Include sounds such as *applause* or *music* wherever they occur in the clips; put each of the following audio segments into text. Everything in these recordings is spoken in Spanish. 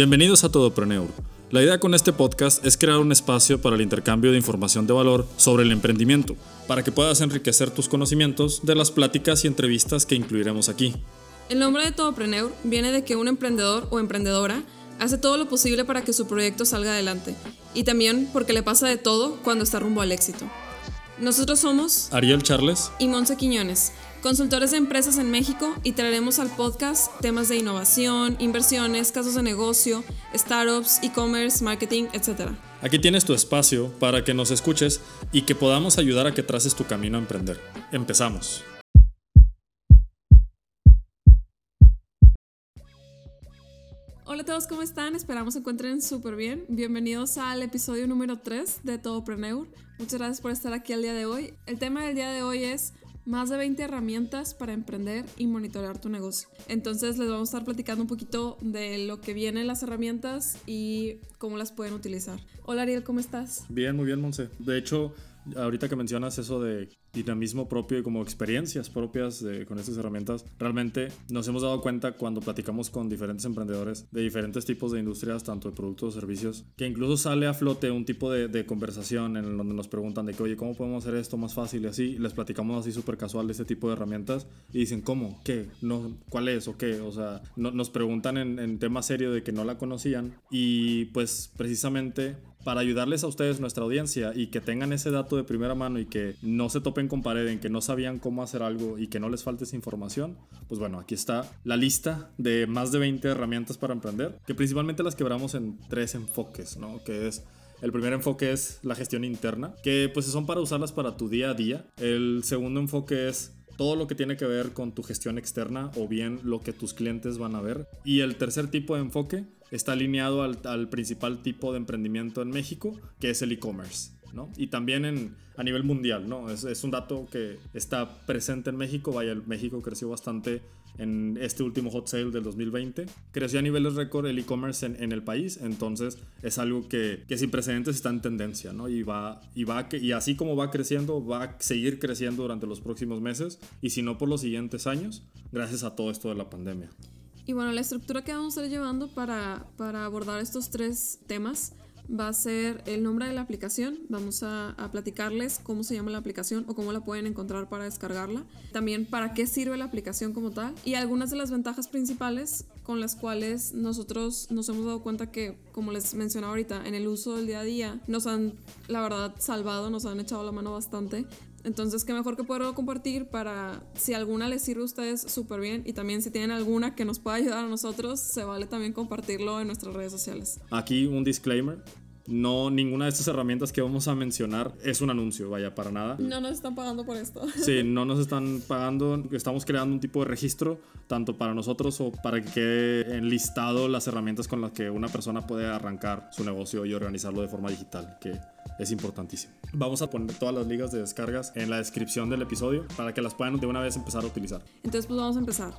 Bienvenidos a Todopreneur. La idea con este podcast es crear un espacio para el intercambio de información de valor sobre el emprendimiento, para que puedas enriquecer tus conocimientos de las pláticas y entrevistas que incluiremos aquí. El nombre de Todopreneur viene de que un emprendedor o emprendedora hace todo lo posible para que su proyecto salga adelante, y también porque le pasa de todo cuando está rumbo al éxito. Nosotros somos Ariel Charles y Monse Quiñones, consultores de empresas en México y traeremos al podcast temas de innovación, inversiones, casos de negocio, startups, e-commerce, marketing, etc. Aquí tienes tu espacio para que nos escuches y que podamos ayudar a que traces tu camino a emprender. Empezamos. Hola a todos, ¿cómo están? Esperamos se encuentren súper bien. Bienvenidos al episodio número 3 de Todopreneur. Muchas gracias por estar aquí el día de hoy. El tema del día de hoy es más de 20 herramientas para emprender y monitorear tu negocio. Entonces les vamos a estar platicando un poquito de lo que vienen las herramientas y cómo las pueden utilizar. Hola Ariel, ¿cómo estás? Bien, muy bien, Monse. De hecho, ahorita que mencionas eso de dinamismo propio y como experiencias propias de, con estas herramientas, realmente nos hemos dado cuenta cuando platicamos con diferentes emprendedores de diferentes tipos de industrias, tanto de productos o servicios, que incluso sale a flote un tipo de, de conversación en donde nos preguntan de que, oye, ¿cómo podemos hacer esto más fácil y así? les platicamos así súper casual de este tipo de herramientas y dicen, ¿cómo? ¿Qué? No, ¿Cuál es o qué? O sea, no, nos preguntan en, en tema serio de que no la conocían y pues precisamente para ayudarles a ustedes, nuestra audiencia, y que tengan ese dato de primera mano y que no se topen con pared en que no sabían cómo hacer algo y que no les falte esa información, pues bueno, aquí está la lista de más de 20 herramientas para emprender, que principalmente las quebramos en tres enfoques, ¿no? Que es el primer enfoque es la gestión interna, que pues son para usarlas para tu día a día. El segundo enfoque es todo lo que tiene que ver con tu gestión externa o bien lo que tus clientes van a ver. Y el tercer tipo de enfoque está alineado al, al principal tipo de emprendimiento en México, que es el e-commerce. ¿No? Y también en, a nivel mundial, ¿no? Es, es, un dato que está presente en México, vaya, México creció bastante en este último hot sale del 2020. Creció a niveles récord el e-commerce en, en, el país, entonces es algo que, que, sin precedentes está en tendencia, ¿no? Y, va, y, va, y así como va creciendo, va a seguir creciendo durante los próximos meses y si no por los siguientes años, gracias a todo esto de la pandemia. Y bueno, la estructura que vamos a ir llevando para, para abordar estos tres temas va a ser el nombre de la aplicación. Vamos a, platicarles cómo se llama la aplicación o cómo la pueden encontrar para descargarla. También para qué sirve la aplicación como tal. Y algunas de las ventajas principales con las cuales nosotros nos hemos dado cuenta que, como les mencionaba ahorita, en el uso del día a día nos han, la verdad, salvado, nos han echado la mano bastante. Entonces, qué mejor que poderlo compartir para si alguna les sirve a ustedes súper bien y también si tienen alguna que nos pueda ayudar a nosotros, se vale también compartirlo en nuestras redes sociales. Aquí un disclaimer. No, ninguna de estas herramientas que vamos a mencionar es un anuncio, vaya, para nada. No nos están pagando por esto. *laughs* Sí, no nos están *laughs* pagando. Estamos creando un tipo de registro, tanto para nosotros o para que quede enlistado las herramientas con las que una persona puede arrancar su negocio y organizarlo de forma digital, que es importantísimo. Vamos a poner todas las ligas de descargas en la descripción del episodio para que las puedan de una vez empezar a utilizar. Entonces, pues vamos a empezar.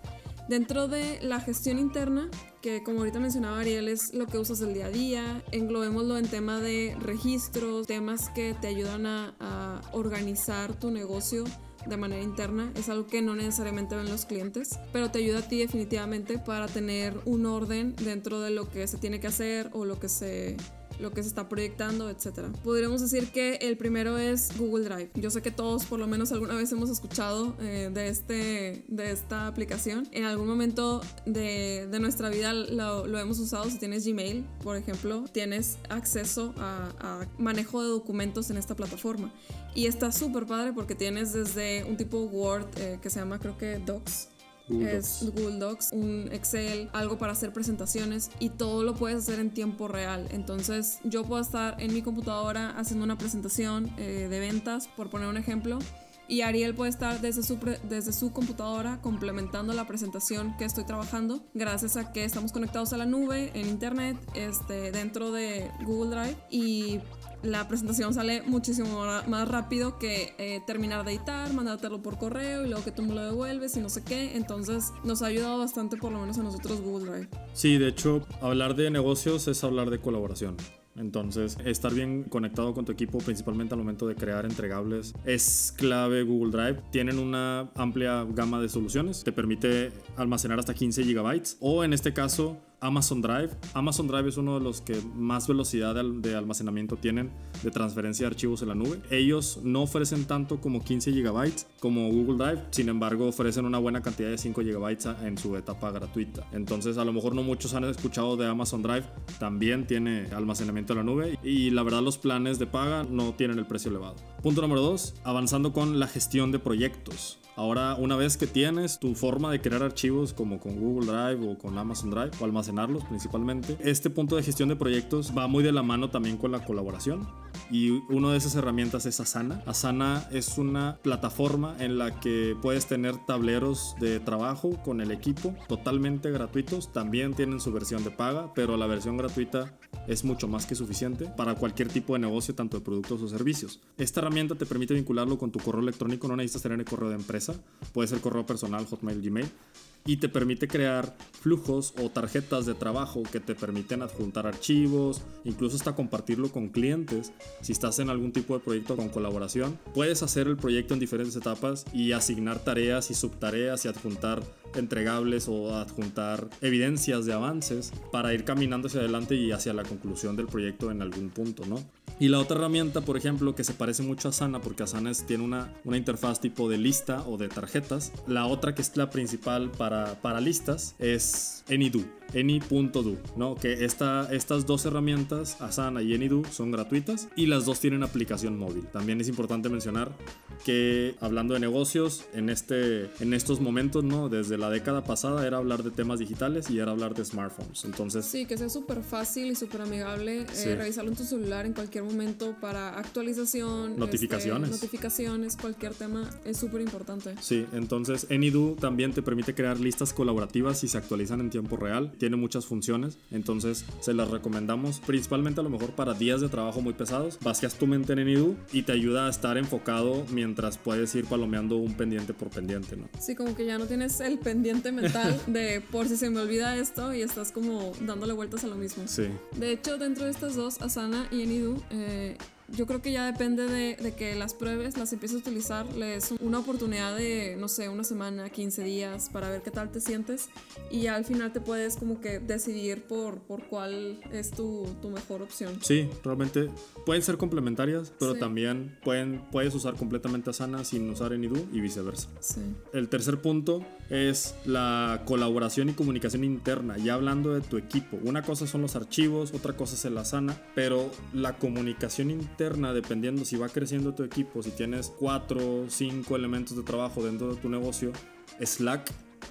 Dentro de la gestión interna, que como ahorita mencionaba Ariel, es lo que usas el día a día, englobémoslo en tema de registros, temas que te ayudan a, a organizar tu negocio de manera interna. Es algo que no necesariamente ven los clientes, pero te ayuda a ti definitivamente para tener un orden dentro de lo que se tiene que hacer o lo que se lo que se está proyectando, etcétera. Podríamos decir que el primero es Google Drive. Yo sé que todos por lo menos alguna vez hemos escuchado eh, de, este, de esta aplicación. En algún momento de, de nuestra vida lo, hemos usado. Si tienes Gmail, por ejemplo, tienes acceso a, a manejo de documentos en esta plataforma. Y está súper padre porque tienes desde un tipo Word eh, que se llama creo que Docs Es. Google Docs, un Excel, algo para hacer presentaciones y todo lo puedes hacer en tiempo real. Entonces yo puedo estar en mi computadora haciendo una presentación eh, de ventas, por poner un ejemplo, y Ariel puede estar desde su, desde su computadora complementando la presentación que estoy trabajando gracias a que estamos conectados a la nube en internet este, dentro de Google Drive y la presentación sale muchísimo más rápido que eh, terminar de editar, mandártelo por correo y luego que tú me lo devuelves y no sé qué. Entonces nos ha ayudado bastante por lo menos a nosotros Google Drive. Sí, de hecho, hablar de negocios es hablar de colaboración. Entonces, estar bien conectado con tu equipo, principalmente al momento de crear entregables, es clave Google Drive. Tienen una amplia gama de soluciones. Te permite almacenar hasta 15 gigabytes o en este caso Amazon Drive. Amazon Drive es uno de los que más velocidad de almacenamiento tienen de transferencia de archivos en la nube. Ellos no ofrecen tanto como 15 GB como Google Drive, sin embargo ofrecen una buena cantidad de 5 GB en su etapa gratuita. Entonces a lo mejor no muchos han escuchado de Amazon Drive, también tiene almacenamiento en la nube y la verdad los planes de paga no tienen el precio elevado. Punto número 2, avanzando con la gestión de proyectos. Ahora, una vez que tienes tu forma de crear archivos como con Google Drive o con Amazon Drive o almacenarlos principalmente, este punto de gestión de proyectos va muy de la mano también con la colaboración. Y una de esas herramientas es Asana. Asana es una plataforma en la que puedes tener tableros de trabajo con el equipo totalmente gratuitos. También tienen su versión de paga, pero la versión gratuita es mucho más que suficiente para cualquier tipo de negocio, tanto de productos o servicios. Esta herramienta te permite vincularlo con tu correo electrónico, no necesitas tener el correo de empresa, puede ser correo personal, Hotmail, Gmail, y te permite crear flujos o tarjetas de trabajo que te permiten adjuntar archivos, incluso hasta compartirlo con clientes. Si estás en algún tipo de proyecto con colaboración, puedes hacer el proyecto en diferentes etapas y asignar tareas y subtareas y adjuntar entregables o adjuntar evidencias de avances para ir caminando hacia adelante y hacia la conclusión del proyecto en algún punto, ¿no? Y la otra herramienta, por ejemplo, que se parece mucho a Asana, porque Asana tiene una, una interfaz tipo de lista o de tarjetas. La otra que es la principal para, para listas es Anydo. Any.do, ¿no? Que esta, estas dos herramientas, Asana y Anydo, son gratuitas y las dos tienen aplicación móvil. También es importante mencionar que hablando de negocios, en, este, en estos momentos, ¿no? Desde la década pasada era hablar de temas digitales y era hablar de smartphones. Entonces... Sí, que sea súper fácil y súper amigable eh, revisarlo en tu celular en cualquier momento para actualización. Notificaciones. Este, notificaciones, cualquier tema es súper importante. Sí, entonces Anydo también te permite crear listas colaborativas y se actualizan en tiempo real tiene muchas funciones, entonces se las recomendamos principalmente a lo mejor para días de trabajo muy pesados. Vacías tu mente en Enidu y te ayuda a estar enfocado mientras puedes ir palomeando un pendiente por pendiente, ¿no? Sí, como que ya no tienes el pendiente mental *laughs* de por si se me olvida esto y estás como dándole vueltas a lo mismo. Sí. De hecho, dentro de estas dos, Asana y Enidu, eh, yo creo que ya depende de, que las pruebes las empieces a utilizar, les una oportunidad de, no sé, una semana, 15 días para ver qué tal te sientes y ya al final te puedes como que decidir por, por cuál es tu, tu mejor opción. Sí, realmente pueden ser complementarias, pero también pueden, puedes usar completamente Asana sin usar Anydo y viceversa. Sí. El tercer punto es la colaboración y comunicación interna, ya hablando de tu equipo. Una cosa son los archivos, otra cosa es el Asana, pero la comunicación interna dependiendo si va creciendo tu equipo, si tienes cuatro o cinco elementos de trabajo dentro de tu negocio, Slack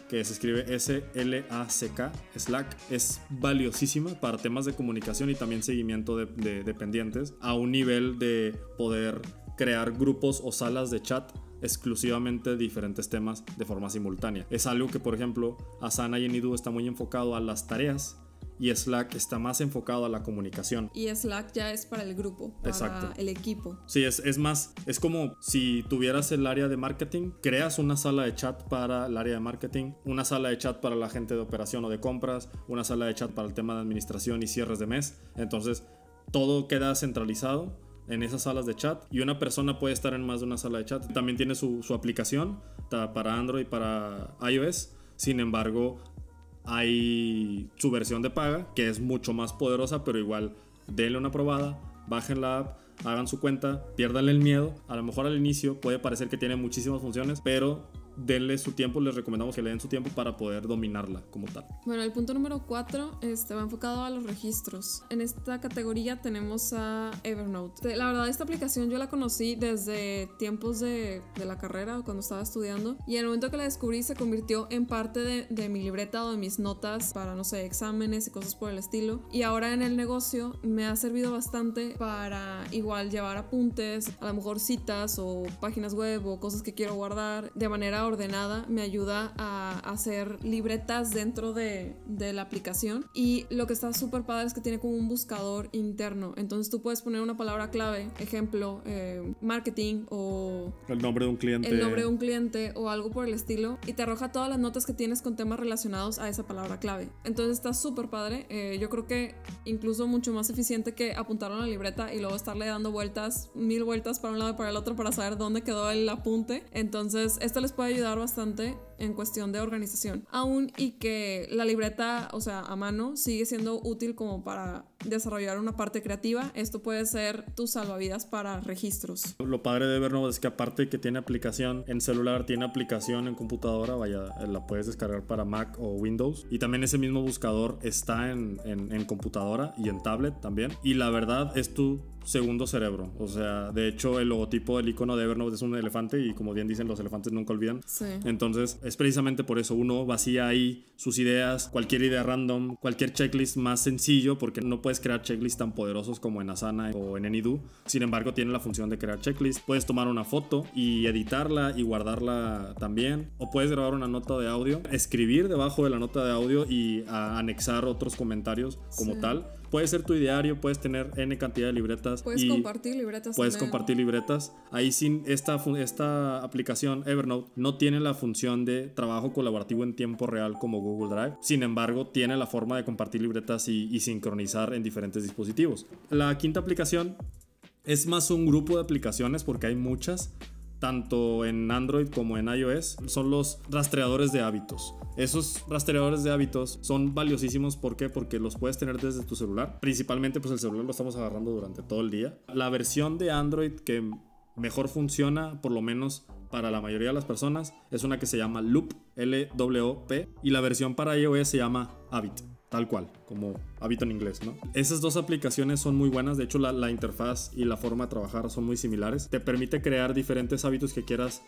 que se escribe S-L-A-C-K, Slack, es valiosísima para temas de comunicación y también seguimiento de, de, dependientes a un nivel de poder crear grupos o salas de chat exclusivamente diferentes temas de forma simultánea. Es algo que, por ejemplo, Asana y Enidu está muy enfocado a las tareas y Slack está más enfocado a la comunicación. Y Slack ya es para el grupo, para el equipo. Sí, es, es más, es como si tuvieras el área de marketing, creas una sala de chat para el área de marketing, una sala de chat para la gente de operación o de compras, una sala de chat para el tema de administración y cierres de mes. Entonces, todo queda centralizado en esas salas de chat y una persona puede estar en más de una sala de chat. También tiene su, su aplicación para Android y para iOS. Sin embargo, hay su versión de paga, que es mucho más poderosa, pero igual denle una probada, bajen la app, hagan su cuenta, pierdanle el miedo. A lo mejor al inicio puede parecer que tiene muchísimas funciones, pero denle su tiempo, les recomendamos que le den su tiempo para poder dominarla como tal. Bueno, el punto número 4 este, va enfocado a los registros. En esta categoría tenemos a Evernote. La verdad, esta aplicación yo la conocí desde tiempos de, de la carrera, cuando estaba estudiando, y en el momento que la descubrí se convirtió en parte de, de mi libreta o de mis notas para, no sé, exámenes y cosas por el estilo. Y ahora en el negocio me ha servido bastante para igual llevar apuntes, a lo mejor citas o páginas web o cosas que quiero guardar de manera ordenada me ayuda a hacer libretas dentro de, de la aplicación. Y lo que está súper padre es que tiene como un buscador interno. Entonces tú puedes poner una palabra clave ejemplo eh, marketing o el nombre de un cliente. el nombre de un cliente o algo por el estilo y te arroja todas las notas que tienes con temas relacionados a esa palabra clave. Entonces está súper padre. Eh, yo creo que incluso mucho más eficiente que apuntar a la libreta y luego estarle dando vueltas mil vueltas para un lado y para el otro para saber dónde quedó el apunte. Entonces esto les puede ayudar bastante en cuestión de organización. Aún y que la libreta, o sea, a mano, sigue siendo útil como para desarrollar una parte creativa. Esto puede ser tu salvavidas para registros. Lo padre de Evernote es que aparte que tiene aplicación en celular, tiene aplicación en computadora, vaya, la puedes descargar para Mac o Windows. Y también ese mismo buscador está en, en, en computadora y en tablet también. Y la verdad es tu segundo cerebro. O sea, de hecho, el logotipo, el icono de Evernote es un elefante y como bien dicen, los elefantes nunca olvidan. Sí. Entonces, es precisamente por eso uno vacía ahí sus ideas, cualquier idea random, cualquier checklist más sencillo, porque no puedes crear checklists tan poderosos como en Asana o en Anydo. Sin embargo, tiene la función de crear checklists. Puedes tomar una foto y editarla y guardarla también. O puedes grabar una nota de audio, escribir debajo de la nota de audio y anexar otros comentarios como Sí. tal. Puede ser tu diario, puedes tener N cantidad de libretas. Puedes y compartir libretas. Puedes también. compartir libretas. Ahí sin esta, esta aplicación Evernote no tiene la función de trabajo colaborativo en tiempo real como Google Drive. Sin embargo, tiene la forma de compartir libretas y, y sincronizar en diferentes dispositivos. La quinta aplicación es más un grupo de aplicaciones porque hay muchas tanto en Android como en iOS, son los rastreadores de hábitos. Esos rastreadores de hábitos son valiosísimos, ¿por qué? Porque los puedes tener desde tu celular. Principalmente, pues el celular lo estamos agarrando durante todo el día. La versión de Android que mejor funciona, por lo menos para la mayoría de las personas, es una que se llama Loop, L-W-P, y la versión para iOS se llama Habit. Tal cual, como hábito en inglés, ¿no? Esas dos aplicaciones son muy buenas, de hecho la, la interfaz y la forma de trabajar son muy similares. Te permite crear diferentes hábitos que quieras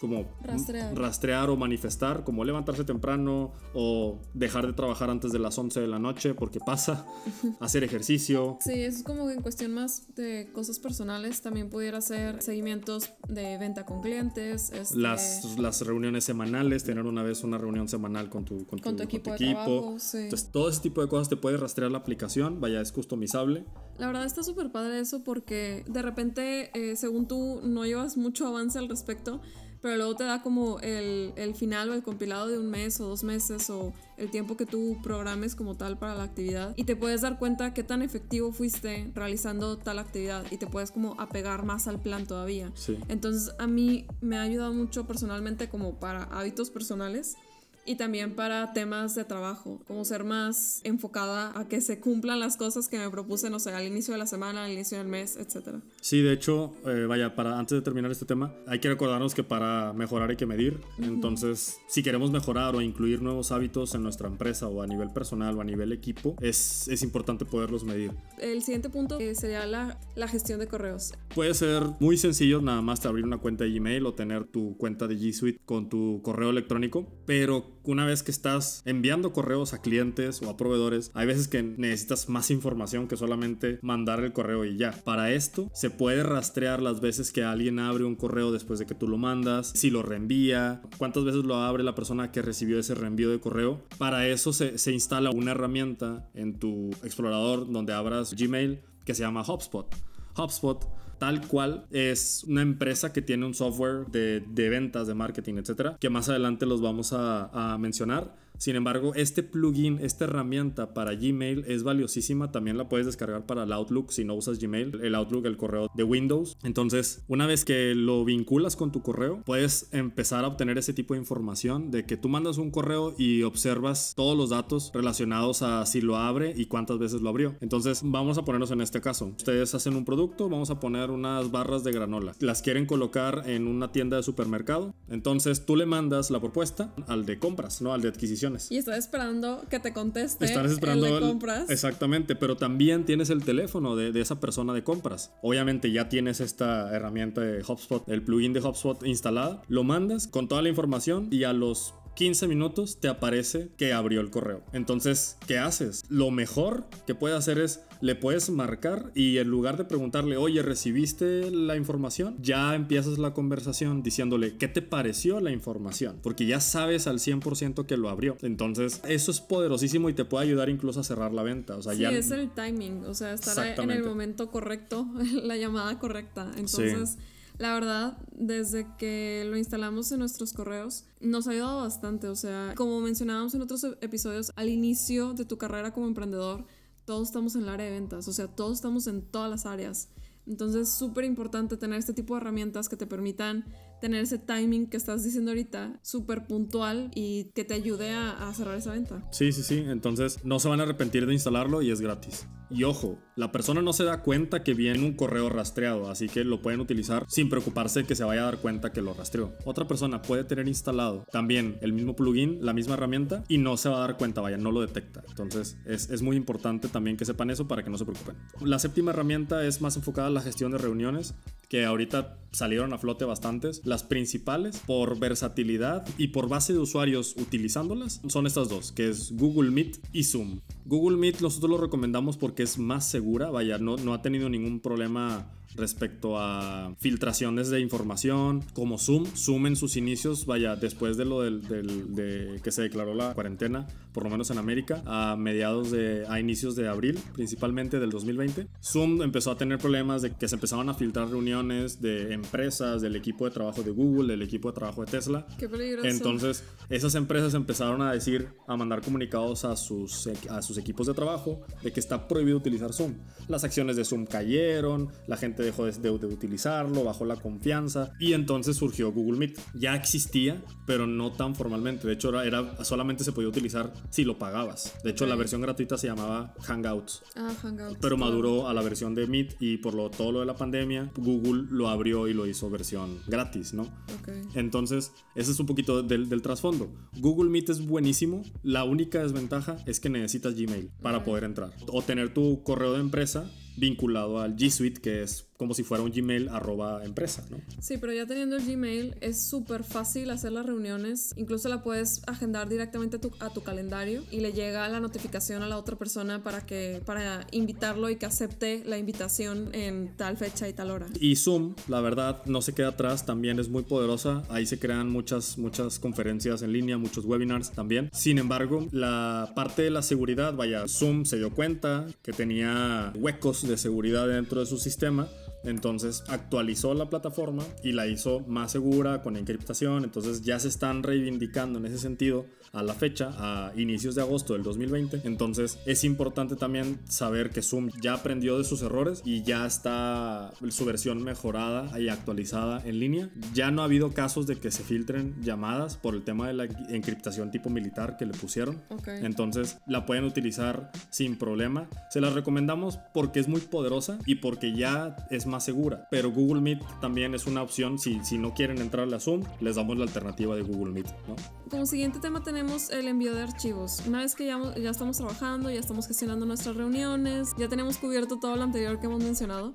como Rastrear. rastrear o manifestar, como levantarse temprano o dejar de trabajar antes de las 11 de la noche porque pasa, *laughs* hacer ejercicio, Sí, eso es como en cuestión más de cosas personales. También pudiera ser seguimientos de venta con clientes. este, las, las reuniones semanales, tener una vez una reunión semanal con tu, con Con tu, tu equipo de equipo. trabajo, sí. Entonces, todo ese tipo de cosas te puede rastrear la aplicación, vaya, es customizable. La verdad está súper padre eso porque de repente, eh, según tú, no llevas mucho avance al respecto, pero luego te da como el, el final o el compilado de un mes o dos meses o el tiempo que tú programes como tal para la actividad y te puedes dar cuenta qué tan efectivo fuiste realizando tal actividad y te puedes como apegar más al plan todavía. Sí. Entonces a mí me ha ayudado mucho personalmente como para hábitos personales y también para temas de trabajo, como ser más enfocada a que se cumplan las cosas que me propuse, no sé, al inicio de la semana, al inicio del mes, etc. Sí, de hecho, eh, vaya, para antes de terminar este tema, hay que recordarnos que para mejorar hay que medir. Entonces, si queremos mejorar o incluir nuevos hábitos en nuestra empresa o a nivel personal o a nivel equipo, es, es importante poderlos medir. El siguiente punto eh, sería la, la gestión de correos. Puede ser muy sencillo nada más te abrir una cuenta de Gmail o tener tu cuenta de G Suite con tu correo electrónico, pero una vez que estás enviando correos a clientes o a proveedores, hay veces que necesitas más información que solamente mandar el correo y ya. Para esto se puede rastrear las veces que alguien abre un correo después de que tú lo mandas, si lo reenvía, cuántas veces lo abre la persona que recibió ese reenvío de correo. Para eso se, instala una herramienta en tu explorador donde abras Gmail que se llama HubSpot. HubSpot tal cual es una empresa que tiene un software de, de ventas, de marketing, etcétera, que más adelante los vamos a, a mencionar. Sin embargo, este plugin, esta herramienta para Gmail es valiosísima. También la puedes descargar para el Outlook si no usas Gmail, el Outlook, el correo de Windows. Entonces, una vez que lo vinculas con tu correo, puedes empezar a obtener ese tipo de información de que tú mandas un correo y observas todos los datos relacionados a si lo abre y cuántas veces lo abrió. Entonces, vamos a ponernos en este caso. Ustedes hacen un producto, vamos a poner unas barras de granola. Las quieren colocar en una tienda de supermercado. Entonces, tú le mandas la propuesta al de compras, ¿no? Al de Y estás esperando que te conteste Estás esperando el de el- compras. Exactamente, pero también tienes el teléfono de, de esa persona de compras. Obviamente ya tienes esta herramienta de HubSpot, el plugin de HubSpot instalada. Lo mandas con toda la información y a los 15 minutos te aparece que abrió el correo. Entonces, ¿qué haces? Lo mejor que puedes hacer es le puedes marcar y en lugar de preguntarle, oye, ¿recibiste la información? Ya empiezas la conversación diciéndole, ¿qué te pareció la información? Porque ya sabes al 100% que lo abrió. Entonces, eso es poderosísimo y te puede ayudar incluso a cerrar la venta. O sea, Sí, ya... es el timing, o sea, estar en el momento correcto, *laughs* la llamada correcta. Entonces, la verdad, desde que lo instalamos en nuestros correos, nos ha ayudado bastante. O sea, como mencionábamos en otros episodios, al inicio de tu carrera como emprendedor, todos estamos en el área de ventas, o sea, todos estamos en todas las áreas. Entonces es súper importante tener este tipo de herramientas que te permitan tener ese timing que estás diciendo ahorita, súper puntual y que te ayude a, a cerrar esa venta. Sí, sí, sí. Entonces no se van a arrepentir de instalarlo y es gratis. Y ojo, la persona no se da cuenta que viene un correo rastreado, así que lo pueden utilizar sin preocuparse que se vaya a dar cuenta que lo rastreó. Otra persona puede tener instalado también el mismo plugin, la misma herramienta, y no se va a dar cuenta, vaya, no lo detecta. Entonces es, es muy importante también que sepan eso para que no se preocupen. La séptima herramienta es más enfocada a la gestión de reuniones que ahorita salieron a flote bastantes. Las principales, por versatilidad y por base de usuarios utilizándolas, son estas dos, que es Google Meet y Zoom. Google Meet nosotros lo recomendamos porque es más segura, vaya, no, no ha tenido ningún problema respecto a filtraciones de información, como Zoom. Zoom en sus inicios, vaya, después de lo del, del- de que se declaró la cuarentena, por lo menos en América, a mediados de, a inicios de abril, principalmente del 2020, Zoom empezó a tener problemas de que se empezaban a filtrar reuniones de empresas, del equipo de trabajo de Google, del equipo de trabajo de Tesla. Qué peligroso. Entonces, esas empresas empezaron a decir, a mandar comunicados a sus, a sus equipos de trabajo de que está prohibido utilizar Zoom. Las acciones de Zoom cayeron, la gente dejó de, de- de utilizarlo, bajó la confianza y entonces surgió Google Meet. Ya existía, pero no tan formalmente. De hecho, era, era- solamente se podía utilizar si lo pagabas. De hecho, la versión gratuita se llamaba Hangouts. Ah, Hangouts. Pero maduró a la versión de Meet y por lo, todo lo de la pandemia, Google lo abrió y lo hizo versión gratis, ¿no? Ok. Entonces, ese es un poquito del, del trasfondo. Google Meet es buenísimo. La única desventaja es que necesitas Gmail para poder entrar. O tener tu correo de empresa vinculado al G Suite, que es como si fuera un Gmail arroba empresa, ¿no? Sí, pero ya teniendo el Gmail es súper fácil hacer las reuniones. Incluso la puedes agendar directamente a tu, a tu calendario y le llega la notificación a la otra persona para que para invitarlo y que acepte la invitación en tal fecha y tal hora. Y Zoom, la verdad, no se queda atrás, también es muy poderosa. Ahí se crean muchas, muchas conferencias en línea, muchos webinars también. Sin embargo, la parte de la seguridad, vaya, Zoom se dio cuenta que tenía huecos de seguridad dentro de su sistema. Entonces actualizó la plataforma y la hizo más segura con encriptación. Entonces ya se están reivindicando en ese sentido a la fecha, a inicios de agosto del 2020. Entonces es importante también saber que Zoom ya aprendió de sus errores y ya está su versión mejorada y actualizada en línea. Ya no ha habido casos de que se filtren llamadas por el tema de la encriptación tipo militar que le pusieron. Ok. Entonces la pueden utilizar sin problema. Se las recomendamos porque es muy poderosa y porque ya es más segura. Pero Google Meet también es una opción. Si, si no quieren entrarle a Zoom, les damos la alternativa de Google Meet. ¿no? Como siguiente tema tenemos el envío de archivos. Una vez que ya, ya estamos trabajando, ya estamos gestionando nuestras reuniones, ya tenemos cubierto todo lo anterior que hemos mencionado.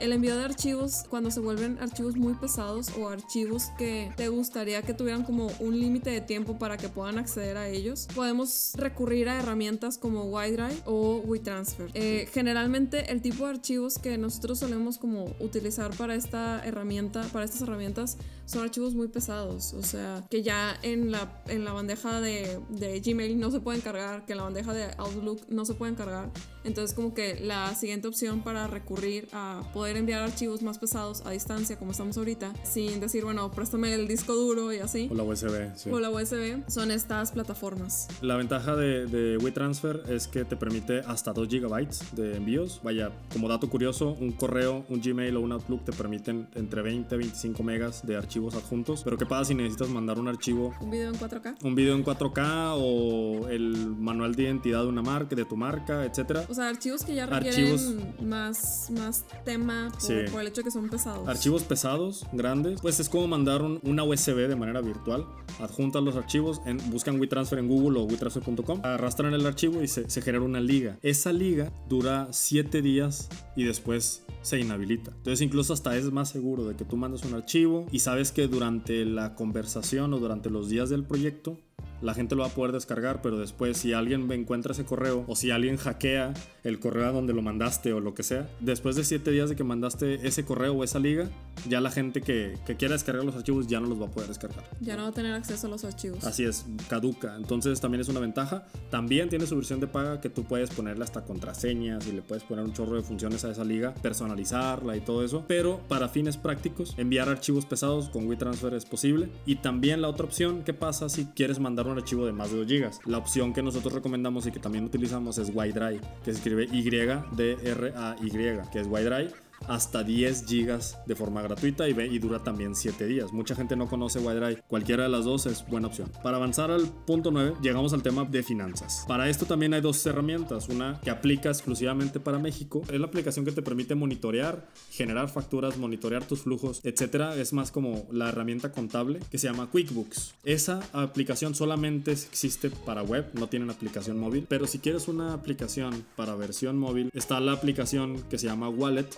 El envío de archivos, cuando se vuelven archivos muy pesados o archivos que te gustaría que tuvieran como un límite de tiempo para que puedan acceder a ellos, podemos recurrir a herramientas como OneDrive o WeTransfer. Eh, generalmente el tipo de archivos que nosotros solemos como utilizar para esta herramienta, para estas herramientas, son archivos muy pesados. O sea, que ya en la, en la bandeja de, de Gmail no se pueden cargar, que en la bandeja de Outlook no se pueden cargar. Entonces como que la siguiente opción para recurrir a poder enviar archivos más pesados a distancia como estamos ahorita, sin decir, bueno, préstame el disco duro y así, O la USB. sí. o la USB, son estas plataformas. La ventaja de, de WeTransfer es que te permite hasta 2 GB de envíos. Vaya, como dato curioso, un correo, un Gmail o un Outlook te permiten entre 20 y 25 megas de archivos adjuntos. Pero ¿qué pasa si necesitas mandar un archivo, Un video en 4K. un video en 4K o el manual de identidad de una marca, de tu marca, etcétera? O sea, archivos que ya requieren Archivos. más, más tema por, Sí. por el hecho de que son pesados. Archivos pesados, grandes, pues es como mandar un- una USB de manera virtual. Adjuntan los archivos, en, buscan WeTransfer en Google o WeTransfer.com, arrastran el archivo y se, se genera una liga. Esa liga dura 7 días y después se inhabilita. Entonces incluso hasta es más seguro de que tú mandas un archivo y sabes que durante la conversación o durante los días del proyecto la gente lo va a poder descargar, pero después si alguien encuentra ese correo o si alguien hackea el correo a donde lo mandaste o lo que sea, después de 7 días de que mandaste ese correo o esa liga, ya la gente que, que quiera descargar los archivos ya no los va a poder descargar. Ya no va a tener acceso a los archivos. Así es, caduca. Entonces también es una ventaja. También tiene su versión de paga que tú puedes ponerle hasta contraseñas y le puedes poner un chorro de funciones a esa liga, personalizarla y todo eso. Pero para fines prácticos, enviar archivos pesados con WeTransfer es posible. Y también la otra opción, ¿qué pasa si quieres mandar un archivo de más de 2 GB? La opción que nosotros recomendamos y que también utilizamos es YDrive, que se escribe Y-D-R-A-Y, que es YDrive hasta 10 gigas de forma gratuita y, y dura también 7 días. Mucha gente no conoce OneDrive, cualquiera de las dos es buena opción. Para avanzar al punto 9, llegamos al tema de finanzas. Para esto también hay dos herramientas, una que aplica exclusivamente para México, es la aplicación que te permite monitorear, generar facturas, monitorear tus flujos, etcétera. Es más como la herramienta contable que se llama QuickBooks. Esa aplicación solamente existe para web, no tienen aplicación móvil, pero si quieres una aplicación para versión móvil, está la aplicación que se llama Wallet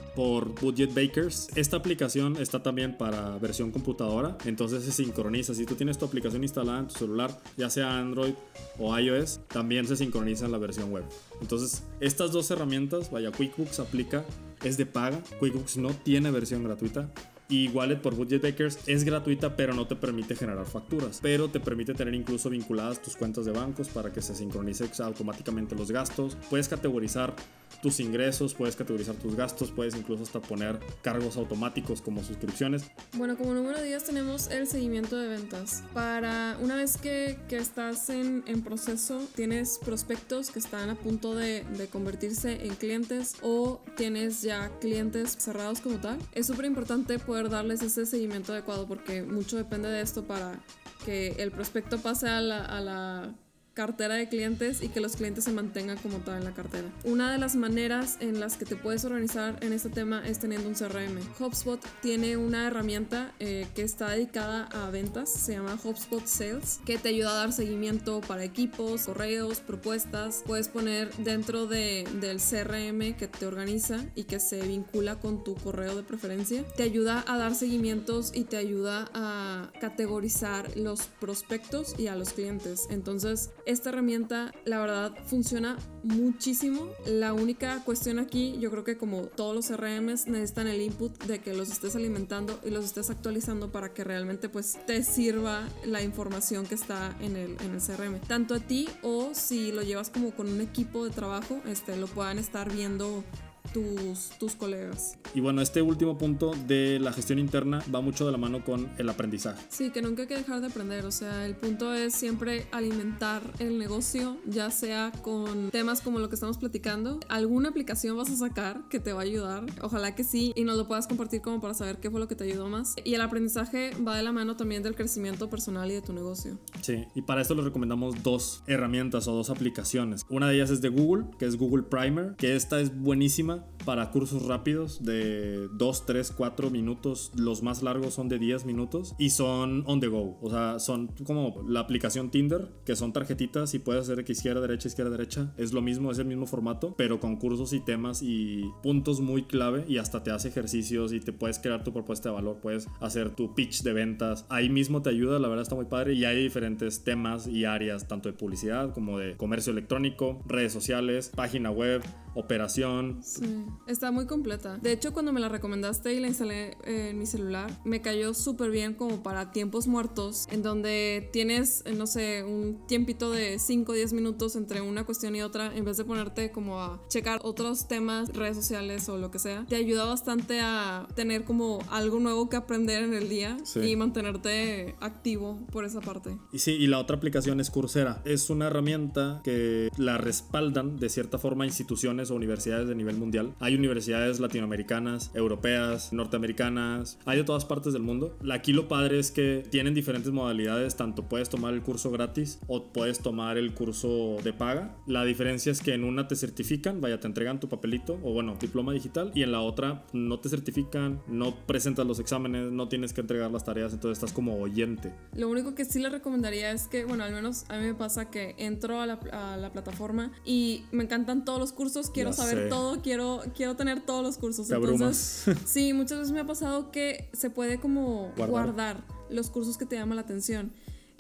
Budget Bakers. Esta aplicación está también para versión computadora, entonces se sincroniza. Si tú tienes tu aplicación instalada en tu celular, ya sea Android o iOS, también se sincroniza en la versión web. Entonces, estas dos herramientas, vaya, QuickBooks aplica, es de paga, QuickBooks no tiene versión gratuita, y Wallet por Budget Bakers es gratuita, pero no te permite generar facturas. Pero te permite tener incluso vinculadas tus cuentas de bancos para que se sincronice automáticamente los gastos. Puedes categorizar tus ingresos, puedes categorizar tus gastos, puedes incluso hasta poner cargos automáticos como suscripciones. Bueno, como número 10 tenemos el seguimiento de ventas. Para una vez que, que estás en, en, proceso, tienes prospectos que están a punto de, de convertirse en clientes o tienes ya clientes cerrados como tal, es súper importante poder darles ese seguimiento adecuado porque mucho depende de esto para que el prospecto pase a la, a la cartera de clientes y que los clientes se mantengan como tal en la cartera. Una de las maneras en las que te puedes organizar en este tema es teniendo un CRM. HubSpot tiene una herramienta eh, que está dedicada a ventas, se llama HubSpot Sales, que te ayuda a dar seguimiento para equipos, correos, propuestas. Puedes poner dentro de, del CRM que te organiza y que se vincula con tu correo de preferencia. Te ayuda a dar seguimientos y te ayuda a categorizar los prospectos y a los clientes. Entonces, esta herramienta, la verdad, funciona muchísimo. La única cuestión aquí, yo creo que como todos los CRMs necesitan el input de que los estés alimentando y los estés actualizando para que realmente pues te sirva la información que está en el, en el CRM. Tanto a ti o si lo llevas como con un equipo de trabajo, este, lo puedan estar viendo tus, tus colegas. Y bueno, este último punto de la gestión interna va mucho de la mano con el aprendizaje. Sí, que nunca hay que dejar de aprender. O sea, el punto es siempre alimentar el negocio, ya sea con temas como lo que estamos platicando. Alguna aplicación vas a sacar que te va a ayudar. Ojalá que sí. Y nos lo puedas compartir como para saber qué fue lo que te ayudó más. Y el aprendizaje va de la mano también del crecimiento personal y de tu negocio. Sí, y para esto les recomendamos dos herramientas o dos aplicaciones. Una de ellas es de Google, que es Google Primer, que esta es buenísima para cursos rápidos de 2, 3, 4 minutos. Los más largos son de 10 minutos y son on the go. O sea, son como la aplicación Tinder, que son tarjetitas y puedes hacer que izquierda, derecha, izquierda, derecha. Es lo mismo, es el mismo formato, pero con cursos y temas y puntos muy clave y hasta te hace ejercicios y te puedes crear tu propuesta de valor, puedes hacer tu pitch de ventas. Ahí mismo te ayuda, la verdad está muy padre y hay diferentes temas y áreas, tanto de publicidad como de comercio electrónico, redes sociales, página web, operación. Sí, está muy completa. De hecho, cuando me la recomendaste y la instalé en mi celular, me cayó súper bien como para tiempos muertos, en donde tienes, no sé, un tiempito de 5 o 10 minutos entre una cuestión y otra, en vez de ponerte como a checar otros temas, redes sociales o lo que sea. Te ayuda bastante a tener como algo nuevo que aprender en el día y mantenerte activo por esa parte. Y sí, y la otra aplicación es Coursera. Es una herramienta que la respaldan de cierta forma instituciones o universidades de nivel mundial. Hay universidades latinoamericanas, europeas, norteamericanas, hay de todas partes del mundo. Aquí lo padre es que tienen diferentes modalidades, tanto puedes tomar el curso gratis o puedes tomar el curso de paga. La diferencia es que en una te certifican, vaya, te entregan tu papelito o bueno, diploma digital y en la otra no te certifican, no presentas los exámenes, no tienes que entregar las tareas, entonces estás como oyente. Lo único que sí le recomendaría es que, bueno, al menos a mí me pasa que entro a la, a la plataforma y me encantan todos los cursos quiero saber todo, quiero, quiero tener todos los cursos. Entonces, sí, muchas veces me ha pasado que se puede como guardar. los cursos que te llaman la atención.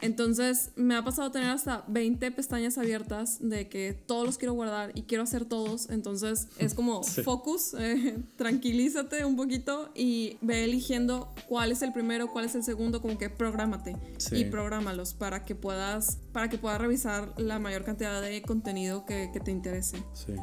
Entonces me ha pasado tener hasta 20 pestañas abiertas de que todos los quiero guardar y quiero hacer todos. Entonces es como *laughs* focus, eh, *laughs* tranquilízate un poquito y ve eligiendo cuál es el primero, cuál es el segundo, como que prográmate y prográmalos para que puedas, para que puedas revisar la mayor cantidad de contenido que, que te interese. Sí.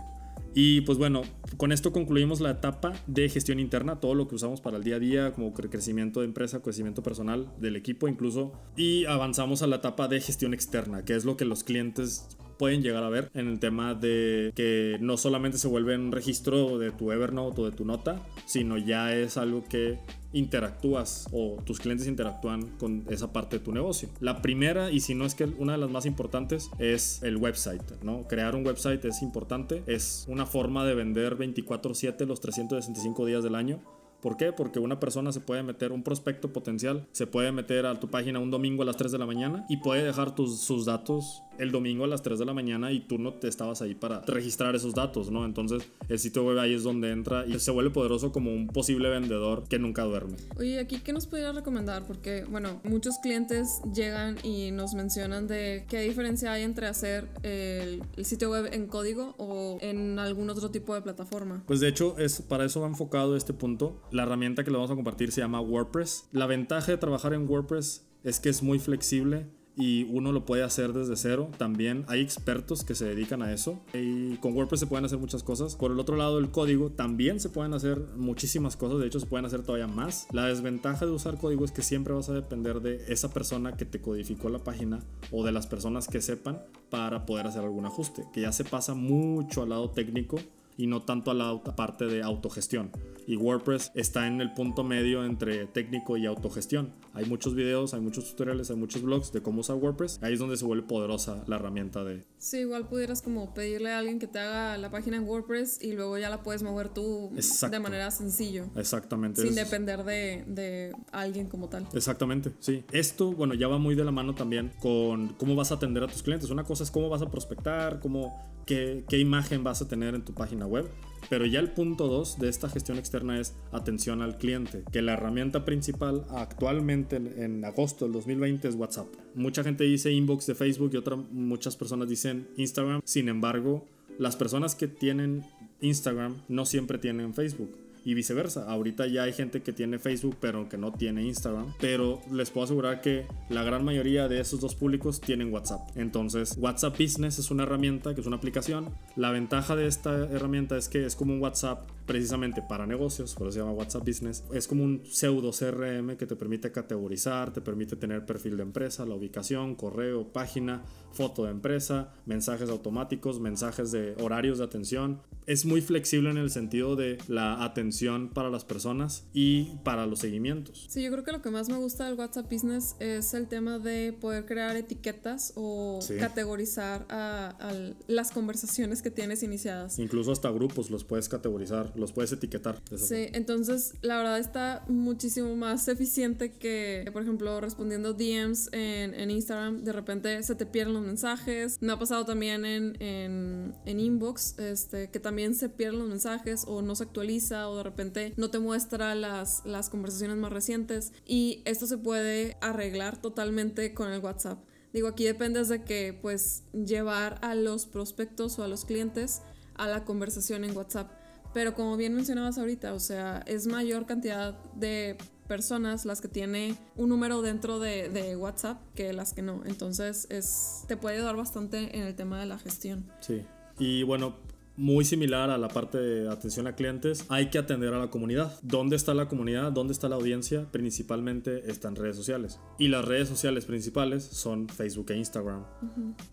Y pues bueno, con esto concluimos la etapa de gestión interna, todo lo que usamos para el día a día, como crecimiento de empresa, crecimiento personal del equipo incluso. Y avanzamos a la etapa de gestión externa, que es lo que los clientes pueden llegar a ver en el tema de que no solamente se vuelve un registro de tu Evernote o de tu nota, sino ya es algo que interactúas o tus clientes interactúan con esa parte de tu negocio. La primera, y si no es que una de las más importantes, es el website, ¿no? Crear un website es importante, es una forma de vender 24/7 los 365 días del año ¿Por qué? Porque una persona se puede meter, un prospecto potencial, se puede meter a tu página un domingo a las 3 de la mañana y puede dejar tus, sus datos el domingo a las 3 de la mañana y tú no te estabas ahí para registrar esos datos, ¿no? Entonces el sitio web ahí es donde entra y se vuelve poderoso como un posible vendedor que nunca duerme. Oye, aquí, ¿qué nos podrías recomendar? Porque, bueno, muchos clientes llegan y nos mencionan de qué diferencia hay entre hacer el, el sitio web en código o en algún otro tipo de plataforma. Pues de hecho, es, para eso va enfocado este punto. La herramienta que le vamos a compartir se llama WordPress. La ventaja de trabajar en WordPress es que es muy flexible y uno lo puede hacer desde cero. También hay expertos que se dedican a eso y con WordPress se pueden hacer muchas cosas. Por el otro lado, el código también se pueden hacer muchísimas cosas, de hecho se pueden hacer todavía más. La desventaja de usar código es que siempre vas a depender de esa persona que te codificó la página o de las personas que sepan para poder hacer algún ajuste, que ya se pasa mucho al lado técnico y no tanto a la parte de autogestión. Y WordPress está en el punto medio entre técnico y autogestión. Hay muchos videos, hay muchos tutoriales, hay muchos blogs de cómo usar WordPress. Ahí es donde se vuelve poderosa la herramienta de... Sí, igual pudieras como pedirle a alguien que te haga la página en WordPress y luego ya la puedes mover tú de manera sencillo. Exactamente. Sin depender de, de alguien como tal. Exactamente, sí. Esto, bueno, ya va muy de la mano también con cómo vas a atender a tus clientes. Una cosa es cómo vas a prospectar, cómo, qué, imagen vas a tener en tu página web. Pero ya el punto 2 de esta gestión externa es atención al cliente, que la herramienta principal actualmente en, agosto del 2020 es WhatsApp. Mucha gente dice inbox de Facebook y otras muchas personas dicen Instagram. Sin embargo, las personas que tienen Instagram no siempre tienen Facebook y viceversa. Ahorita ya hay gente que tiene Facebook pero que no tiene Instagram, pero les puedo asegurar que la gran mayoría de esos dos públicos tienen WhatsApp. Entonces, WhatsApp Business es una herramienta que es una aplicación. La ventaja de esta herramienta es que es como un WhatsApp precisamente para negocios, por eso se llama WhatsApp Business. Es como un pseudo CRM que te permite categorizar, te permite tener perfil de empresa, la ubicación, correo, página, foto de empresa, mensajes automáticos, mensajes de horarios de atención. Es muy flexible en el sentido de la atención para las personas y para los seguimientos. Sí, yo creo que lo que más me gusta del WhatsApp Business es el tema de poder crear etiquetas o categorizar a, a las conversaciones que tienes iniciadas. Incluso hasta grupos los puedes categorizar los puedes etiquetar. Sí, entonces la verdad está muchísimo más eficiente que, por ejemplo, respondiendo DMs en, en Instagram, de repente se te pierden los mensajes. Me ha pasado también en, en, en, inbox, este, que también se pierden los mensajes o no se actualiza o de repente no te muestra las, las conversaciones más recientes. Y esto se puede arreglar totalmente con el WhatsApp. Digo, aquí depende de que pues llevar a los prospectos o a los clientes a la conversación en WhatsApp. Pero como bien mencionabas ahorita, o sea, es mayor cantidad de personas las que tiene un número dentro de, de, WhatsApp que las que no. Entonces es, te puede ayudar bastante en el tema de la gestión. Sí. Y bueno, muy similar a la parte de atención a clientes, hay que atender a la comunidad. ¿Dónde está la comunidad? ¿Dónde está la audiencia? Principalmente están redes sociales. Y las redes sociales principales son Facebook e Instagram.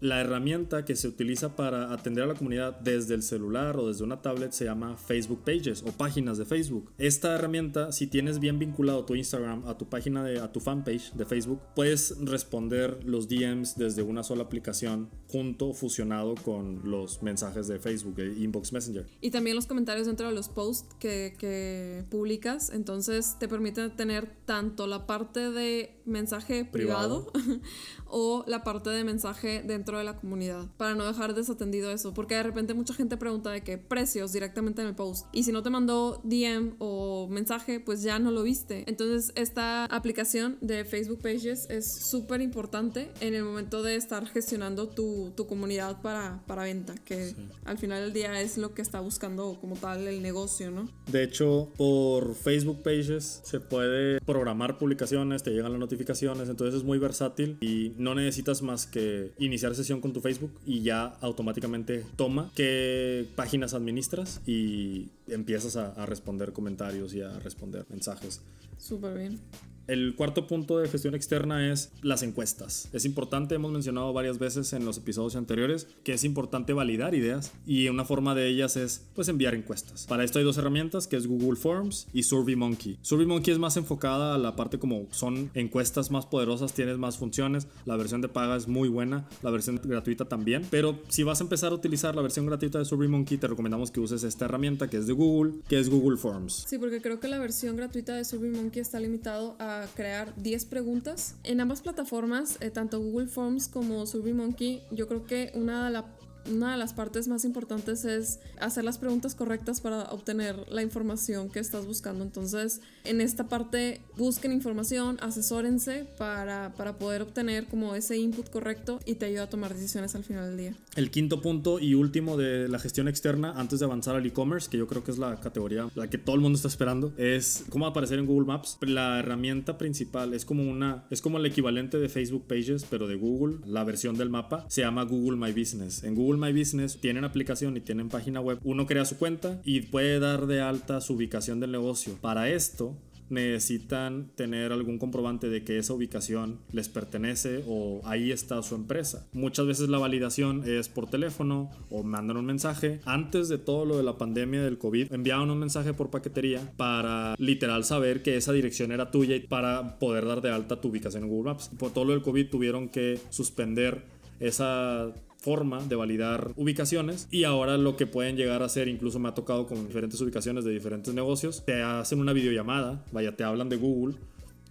La herramienta que se utiliza para atender a la comunidad desde el celular o desde una tablet se llama Facebook Pages o páginas de Facebook. Esta herramienta, si tienes bien vinculado tu Instagram a tu página de a tu fanpage de Facebook, puedes responder los DMs desde una sola aplicación junto fusionado con los mensajes de Facebook Inbox Messenger. Y también los comentarios dentro de los posts que, que publicas, entonces te permite tener tanto la parte de mensaje privado, *laughs* o la parte de mensaje dentro de la comunidad, para no dejar desatendido eso, porque de repente mucha gente pregunta de qué precios directamente en el post, y si no te mandó DM o mensaje, pues ya no lo viste. Entonces esta aplicación de Facebook Pages es súper importante en el momento de estar gestionando tu, tu comunidad para, para venta, que al final del día es lo que está buscando como tal el negocio, ¿no? De hecho, por Facebook Pages se puede programar publicaciones, te llegan las notificaciones, entonces es muy versátil y no necesitas más que iniciar sesión con tu Facebook y ya automáticamente toma qué páginas administras y empiezas a, a responder comentarios y a responder mensajes. Súper bien. El cuarto punto de gestión externa es las encuestas. Es importante, hemos mencionado varias veces en los episodios anteriores, que es importante validar ideas y una forma de ellas es pues enviar encuestas. Para esto hay dos herramientas que es Google Forms y SurveyMonkey. SurveyMonkey es más enfocada a la parte como son encuestas más poderosas, tienes más funciones, la versión de paga es muy buena, la versión gratuita también, pero si vas a empezar a utilizar la versión gratuita de SurveyMonkey te recomendamos que uses esta herramienta que es de Google, que es Google Forms. Sí, porque creo que la versión gratuita de SurveyMonkey está limitado a crear 10 preguntas. En ambas plataformas, eh, tanto Google Forms como SurveyMonkey, yo creo que una de, la, una de las partes más importantes es hacer las preguntas correctas para obtener la información que estás buscando. Entonces, en esta parte, busquen información, asesórense para, para poder obtener como ese input correcto y te ayuda a tomar decisiones al final del día. El quinto punto y último de la gestión externa, antes de avanzar al e-commerce, que yo creo que es la categoría la que todo el mundo está esperando, es cómo aparecer en Google Maps. La herramienta principal es como una, es como el equivalente de Facebook Pages, pero de Google. La versión del mapa se llama Google My Business. En Google My Business tienen aplicación y tienen página web. Uno crea su cuenta y puede dar de alta su ubicación del negocio. Para esto, necesitan tener algún comprobante de que esa ubicación les pertenece o ahí está su empresa. Muchas veces la validación es por teléfono o mandan un mensaje. Antes de todo lo de la pandemia del COVID, enviaban un mensaje por paquetería para literal saber que esa dirección era tuya y para poder dar de alta tu ubicación en Google Maps. Por todo lo del COVID tuvieron que suspender esa forma de validar ubicaciones y ahora lo que pueden llegar a hacer, incluso me ha tocado con diferentes ubicaciones de diferentes negocios, te hacen una videollamada, vaya, te hablan de Google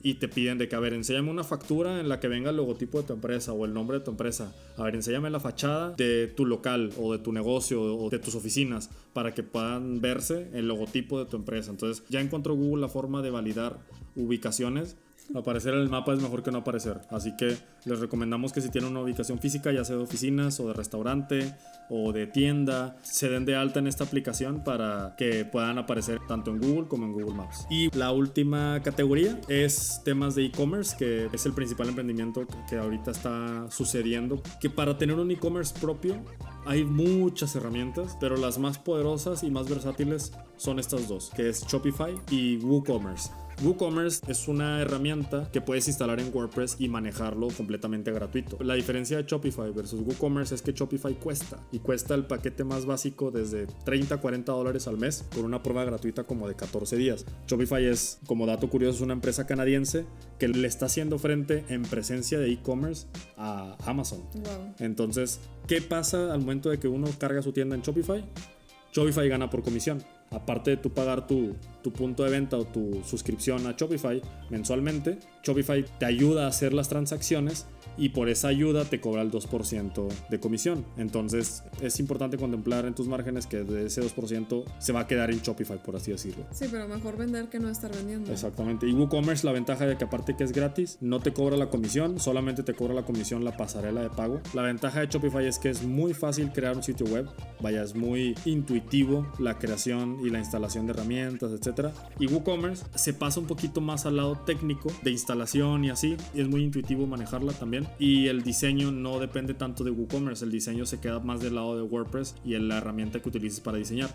y te piden de que, a ver, enséñame una factura en la que venga el logotipo de tu empresa o el nombre de tu empresa. A ver, enséñame la fachada de tu local o de tu negocio o de tus oficinas para que puedan verse el logotipo de tu empresa. Entonces ya encontró Google la forma de validar ubicaciones Aparecer en el mapa es mejor que no aparecer. Así que les recomendamos que si tienen una ubicación física, ya sea de oficinas o de restaurante o de tienda, se den de alta en esta aplicación para que puedan aparecer tanto en Google como en Google Maps. Y la última categoría es temas de e-commerce, que es el principal emprendimiento que ahorita está sucediendo. Que para tener un e-commerce propio hay muchas herramientas, pero las más poderosas y más versátiles son estas dos, que es Shopify y WooCommerce. WooCommerce es una herramienta que puedes instalar en WordPress y manejarlo completamente gratuito. La diferencia de Shopify versus WooCommerce es que Shopify cuesta y cuesta el paquete más básico desde 30 a 40 dólares al mes por una prueba gratuita como de 14 días. Shopify es, como dato curioso, es una empresa canadiense que le está haciendo frente en presencia de e-commerce a Amazon. Entonces, ¿qué pasa al momento de que uno carga su tienda en Shopify? Shopify gana por comisión aparte de tú pagar tu, tu, punto de venta o tu suscripción a Shopify mensualmente, Shopify te ayuda a hacer las transacciones y por esa ayuda te cobra el 2% de comisión. Entonces es importante contemplar en tus márgenes que de ese 2% se va a quedar en Shopify, por así decirlo. Sí, pero mejor vender que no estar vendiendo. Exactamente. Y WooCommerce la ventaja de que aparte que es gratis, no te cobra la comisión, solamente te cobra la comisión la pasarela de pago. La ventaja de Shopify es que es muy fácil crear un sitio web, vaya, es muy intuitivo la creación y la instalación de herramientas, etc. Y WooCommerce se pasa un poquito más al lado técnico de y así, y es muy intuitivo manejarla también y el diseño no depende tanto de WooCommerce, el diseño se queda más del lado de WordPress y la herramienta que utilices para diseñar.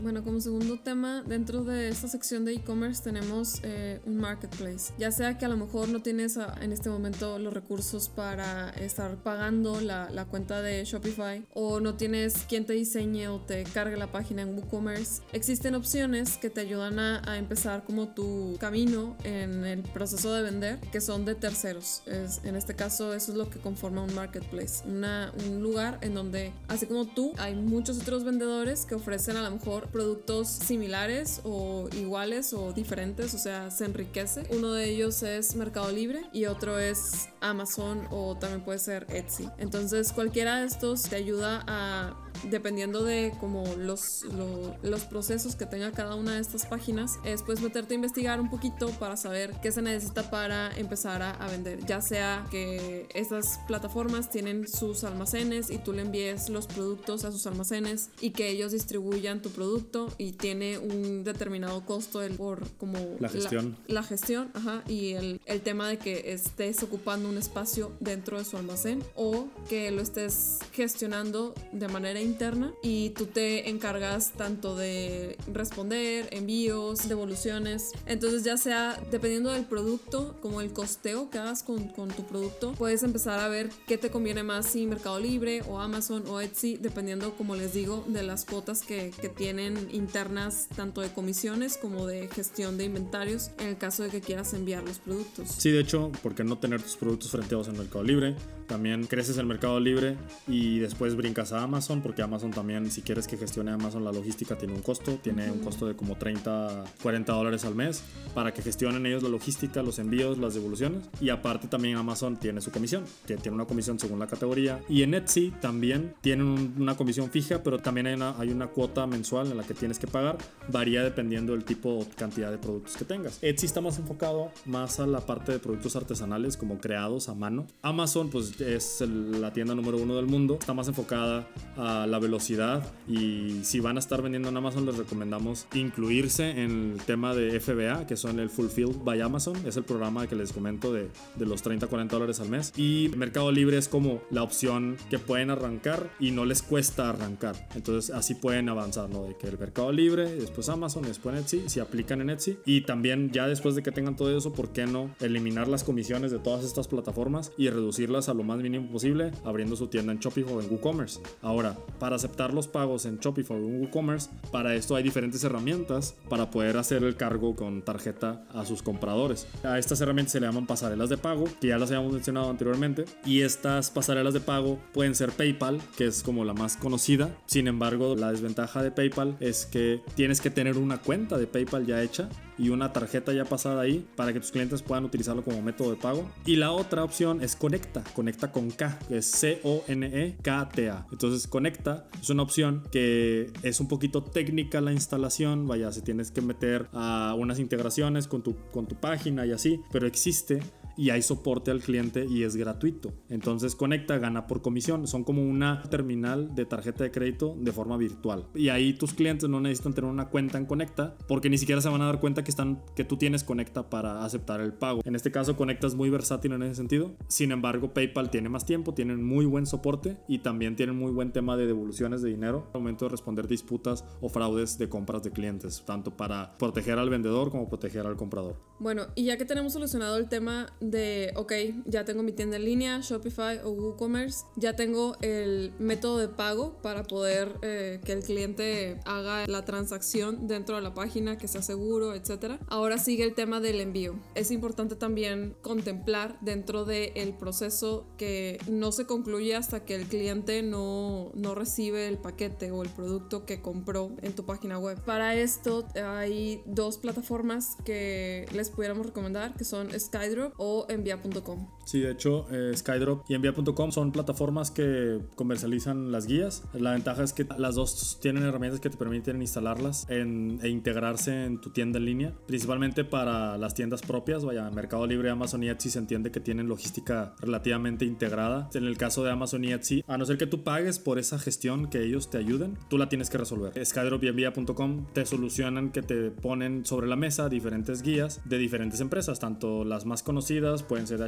Bueno, como segundo tema, dentro de esta sección de e-commerce tenemos eh, un marketplace. Ya sea que a lo mejor no tienes ah, en este momento los recursos para estar pagando la, la, cuenta de Shopify o no tienes quien te diseñe o te cargue la página en WooCommerce, existen opciones que te ayudan a, a empezar como tu camino en el proceso de vender que son de terceros. Es, en este caso, eso es lo que conforma un marketplace, una, un lugar en donde, así como tú, hay muchos otros vendedores que ofrecen a lo mejor productos similares o iguales o diferentes, o sea, se enriquece. Uno de ellos es Mercado Libre y otro es Amazon o también puede ser Etsy. Entonces, cualquiera de estos te ayuda a dependiendo de como los, los procesos que tenga cada una de estas páginas, es pues meterte a investigar un poquito para saber qué se necesita para empezar a, a, vender. Ya sea que estas plataformas tienen sus almacenes y tú le envíes los productos a sus almacenes y que ellos distribuyan tu producto y tiene un determinado costo el, por como la gestión. La, la gestión, ajá, y el, el tema de que estés ocupando un espacio dentro de su almacén o que lo estés gestionando de manera interna y tú te encargas tanto de responder, envíos, devoluciones. Entonces ya sea dependiendo del producto, como el costeo que hagas con, con tu producto, puedes empezar a ver qué te conviene más si Mercado Libre o Amazon o Etsy, dependiendo, como les digo, de las cuotas que, que tienen internas tanto de comisiones como de gestión de inventarios en el caso de que quieras enviar los productos. Sí, de hecho, ¿por qué no tener tus productos frenteados en Mercado Libre? También creces en Mercado Libre y después brincas a Amazon, porque Amazon también, si quieres que gestione Amazon la logística, tiene un costo, tiene un costo de como 30, 40 dólares al mes para que gestionen ellos la logística, los envíos, las devoluciones. Y aparte también Amazon tiene su comisión, que tiene una comisión según la categoría. Y en Etsy también tienen una comisión fija, pero también hay una, hay una cuota mensual en la que tienes que pagar. Varía dependiendo del tipo o cantidad de productos que tengas. Etsy está más enfocado más a la parte de productos artesanales como creados a mano. Amazon pues es la tienda número uno del mundo. Está más enfocada a la velocidad y si van a estar vendiendo en Amazon les recomendamos incluirse en el tema de FBA, que son el Fulfilled by Amazon. Es el programa que les comento de, de los 30, 40 dólares al mes. Y Mercado Libre es como la opción que pueden arrancar y no les cuesta arrancar. Entonces así pueden avanzar, ¿no? De que el Mercado Libre, después Amazon, después Etsy, si aplican en Etsy. Y también ya después de que tengan todo eso, ¿por qué no eliminar las comisiones de todas estas plataformas y reducirlas a lo más mínimo posible abriendo su tienda en Shopify o en WooCommerce? Ahora, para aceptar los pagos en Shopify o WooCommerce, para esto hay diferentes herramientas para poder hacer el cargo con tarjeta a sus compradores. A estas herramientas se le llaman pasarelas de pago, que ya las habíamos mencionado anteriormente, y estas pasarelas de pago pueden ser PayPal, que es como la más conocida. Sin embargo, la desventaja de PayPal es que tienes que tener una cuenta de PayPal ya hecha y una tarjeta ya pasada ahí para que tus clientes puedan utilizarlo como método de pago. Y la otra opción es Conecta, Conecta con K, que es C-O-N-E-K-T-A. Entonces Conecta es una opción que es un poquito técnica la instalación, vaya, si tienes que meter a unas integraciones con tu, con tu página y así, pero existe y hay soporte al cliente y es gratuito. Entonces Conecta gana por comisión. Son como una terminal de tarjeta de crédito de forma virtual. Y ahí tus clientes no necesitan tener una cuenta en Conecta porque ni siquiera se van a dar cuenta que, están, que tú tienes Conecta para aceptar el pago. En este caso Conecta es muy versátil en ese sentido. Sin embargo PayPal tiene más tiempo, tienen muy buen soporte y también tienen muy buen tema de devoluciones de dinero al momento de responder disputas o fraudes de compras de clientes, tanto para proteger al vendedor como proteger al comprador. Bueno, y ya que tenemos solucionado el tema de, ok, ya tengo mi tienda en línea, Shopify o WooCommerce, ya tengo el método de pago para poder eh, que el cliente haga la transacción dentro de la página, que sea seguro, etc. Ahora sigue el tema del envío. Es importante también contemplar dentro del proceso que no se concluye hasta que el cliente no, no recibe el paquete o el producto que compró en tu página web. Para esto hay dos plataformas que les pudiéramos recomendar, que son Skydrop o envía.com. Sí, de hecho, eh, Skydrop y envía.com son plataformas que comercializan las guías. La ventaja es que las dos tienen herramientas que te permiten instalarlas en, e integrarse en tu tienda en línea, principalmente para las tiendas propias. Vaya, Mercado Libre, Amazon y Etsy se entiende que tienen logística relativamente integrada. En el caso de Amazon y Etsy, a no ser que tú pagues por esa gestión que ellos te ayuden, tú la tienes que resolver. Skydrop y envía.com te solucionan que te ponen sobre la mesa diferentes guías de diferentes empresas, tanto las más conocidas, pueden ser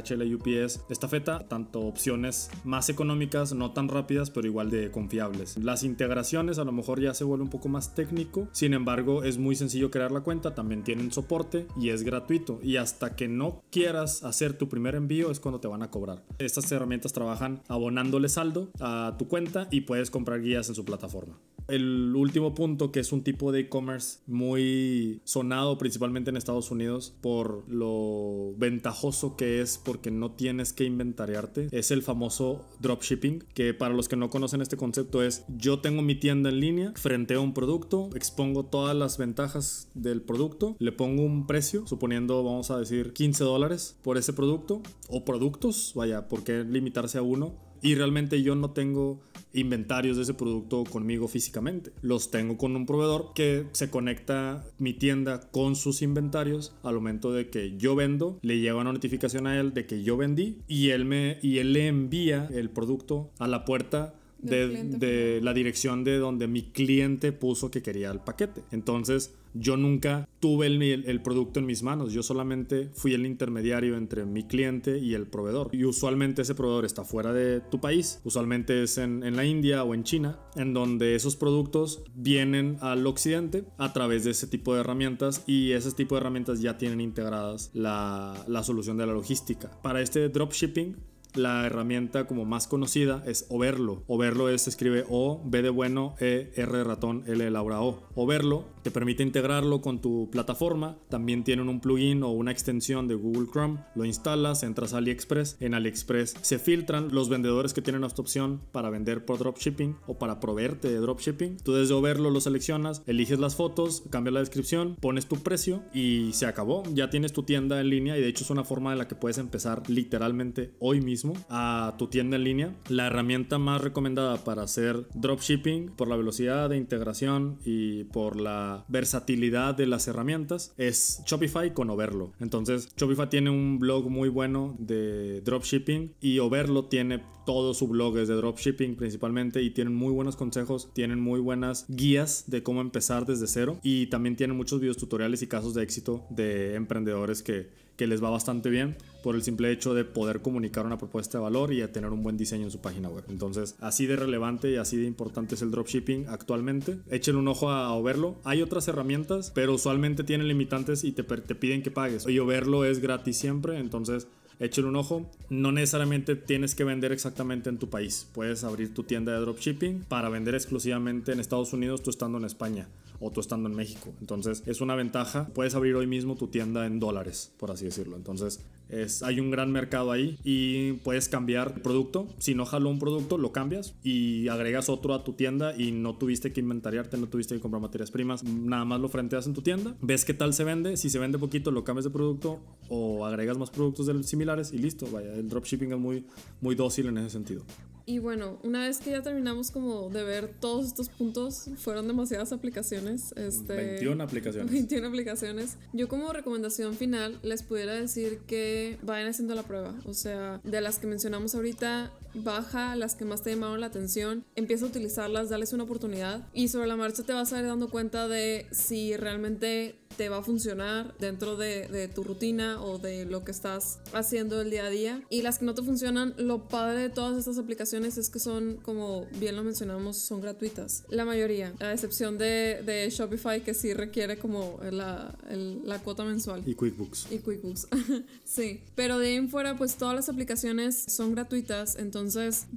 HL, UPS, Estafeta, tanto opciones más económicas, no tan rápidas, pero igual de confiables. Las integraciones a lo mejor ya se vuelve un poco más técnico, sin embargo es muy sencillo crear la cuenta, también tienen soporte y es gratuito y hasta que no quieras hacer tu primer envío es cuando te van a cobrar. Estas herramientas trabajan abonándole saldo a tu cuenta y puedes comprar guías en su plataforma. El último punto, que es un tipo de e-commerce muy sonado principalmente en Estados Unidos por lo ventajoso que es porque no tienes que inventariarte, es el famoso dropshipping, que para los que no conocen este concepto es yo tengo mi tienda en línea, frente a un producto, expongo todas las ventajas del producto, le pongo un precio, suponiendo vamos a decir 15 dólares por ese producto o productos, vaya, ¿por qué limitarse a uno? Y realmente yo no tengo inventarios de ese producto conmigo físicamente. Los tengo con un proveedor que se conecta mi tienda con sus inventarios al momento de que yo vendo, le llega una notificación a él de que yo vendí y él me y él le envía el producto a la puerta de, la dirección de donde mi cliente puso que quería el paquete. Entonces, yo nunca tuve el, el- el producto en mis manos. Yo solamente fui el intermediario entre mi cliente y el proveedor. Y usualmente ese proveedor está fuera de tu país. Usualmente es en, en la India o en China, en donde esos productos vienen al occidente a través de ese tipo de herramientas y ese tipo de herramientas ya tienen integradas la, la solución de la logística. Para este dropshipping, la herramienta como más conocida es Overlo. Overlo es, se escribe O, B de bueno, E, R de ratón, L de Laura O. Overlo te permite integrarlo con tu plataforma. También tienen un plugin o una extensión de Google Chrome. Lo instalas, entras a AliExpress. En AliExpress se filtran los vendedores que tienen esta opción para vender por dropshipping o para proveerte de dropshipping. Tú desde Overlo lo seleccionas, eliges las fotos, cambias la descripción, pones tu precio y se acabó. Ya tienes tu tienda en línea y de hecho es una forma de la que puedes empezar literalmente hoy mismo a tu tienda en línea. La herramienta más recomendada para hacer dropshipping por la velocidad de integración y por la versatilidad de las herramientas es Shopify con Overlo. Entonces Shopify tiene un blog muy bueno de dropshipping y Overlo tiene todo su blog es de dropshipping principalmente y tienen muy buenos consejos, tienen muy buenas guías de cómo empezar desde cero y también tienen muchos videos tutoriales y casos de éxito de emprendedores que, que les va bastante bien por el simple hecho de poder comunicar una propuesta de valor y de tener un buen diseño en su página web. Entonces, así de relevante y así de importante es el dropshipping actualmente. Echen un ojo a Overlo. Hay otras herramientas, pero usualmente tienen limitantes y te, te piden que pagues. Y Overlo es gratis siempre, entonces échale un ojo. No necesariamente tienes que vender exactamente en tu país. Puedes abrir tu tienda de dropshipping para vender exclusivamente en Estados Unidos tú estando en España o tú estando en México. Entonces es una ventaja. Puedes abrir hoy mismo tu tienda en dólares, por así decirlo. Entonces es, hay un gran mercado ahí y puedes cambiar el producto. Si no jaló un producto, lo cambias y agregas otro a tu tienda y no tuviste que inventariarte, no tuviste que comprar materias primas. Nada más lo frenteas en tu tienda. Ves qué tal se vende. Si se vende poquito, lo cambias de producto o agregas más productos similares y listo. Vaya, el dropshipping es muy, muy dócil en ese sentido. Y bueno, una vez que ya terminamos como de ver todos estos puntos, fueron demasiadas aplicaciones. Este, 21 aplicaciones. 21 aplicaciones. Yo como recomendación final les pudiera decir que vayan haciendo la prueba. O sea, de las que mencionamos ahorita, baja las que más te llamaron la atención, empieza a utilizarlas, dales una oportunidad y sobre la marcha te vas a ir dando cuenta de si realmente te va a funcionar dentro de, de tu rutina o de lo que estás haciendo el día a día. Y las que no te funcionan, lo padre de todas estas aplicaciones es que son, como bien lo mencionamos, son gratuitas. La mayoría, a excepción de, de Shopify que sí requiere como la, el- la cuota mensual. Y QuickBooks. Y QuickBooks. *laughs* sí. Pero de ahí en fuera, pues todas las aplicaciones son gratuitas. Entonces,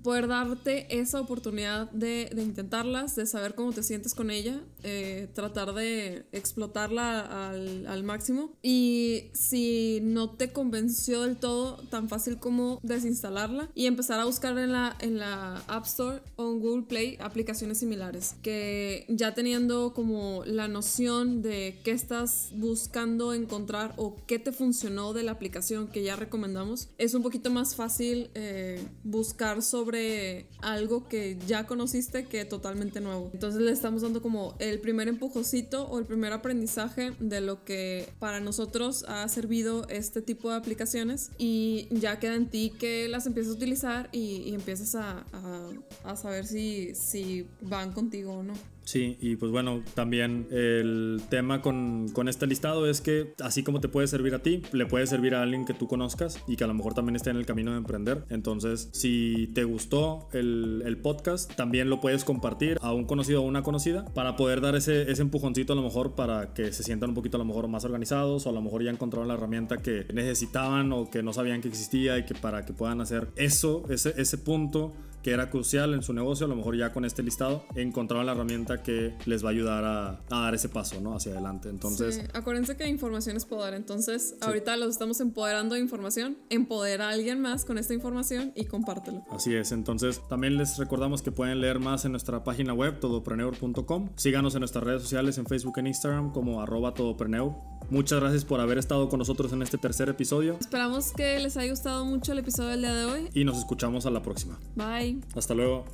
poder darte esa oportunidad de, de intentarlas, de saber cómo te sientes con ella, eh, tratar de explotarla al, al máximo. Y si no te convenció del todo, tan fácil como desinstalarla y empezar a buscar en la, en la App Store o en Google Play aplicaciones similares. Que ya teniendo como la noción de qué estás buscando encontrar o qué te funcionó de la aplicación que ya recomendamos, es un poquito más fácil eh, buscar sobre algo que ya conociste que totalmente nuevo. Entonces le estamos dando como el primer empujoncito o el primer aprendizaje de lo que para nosotros ha servido este tipo de aplicaciones y ya queda en ti que las empieces a utilizar y, y empieces a, a- a saber si, si van contigo o no. Sí, y pues bueno, también el tema con, con este listado es que así como te puede servir a ti, le puede servir a alguien que tú conozcas y que a lo mejor también esté en el camino de emprender. Entonces, si te gustó el, el podcast, también lo puedes compartir a un conocido o una conocida para poder dar ese, ese empujoncito a lo mejor para que se sientan un poquito a lo mejor más organizados o a lo mejor ya encontraron la herramienta que necesitaban o que no sabían que existía y que para que puedan hacer eso, ese, ese punto que era crucial en su negocio, a lo mejor ya con este listado encontraron la herramienta que les va a ayudar a, a dar ese paso, ¿no? Hacia adelante. Entonces, Sí, acuérdense que información es poder. Entonces, ahorita los estamos empoderando de información. Empodera a alguien más con esta información y compártelo. así es. Entonces, también les recordamos que pueden leer más en nuestra página web, todopreneur.com. Síganos en nuestras redes sociales, en Facebook e Instagram, como arroba todopreneur. Muchas gracias por haber estado con nosotros en este tercer episodio Esperamos que les haya gustado mucho el episodio del día de hoy. y nos escuchamos a la próxima. Bye. Hasta luego.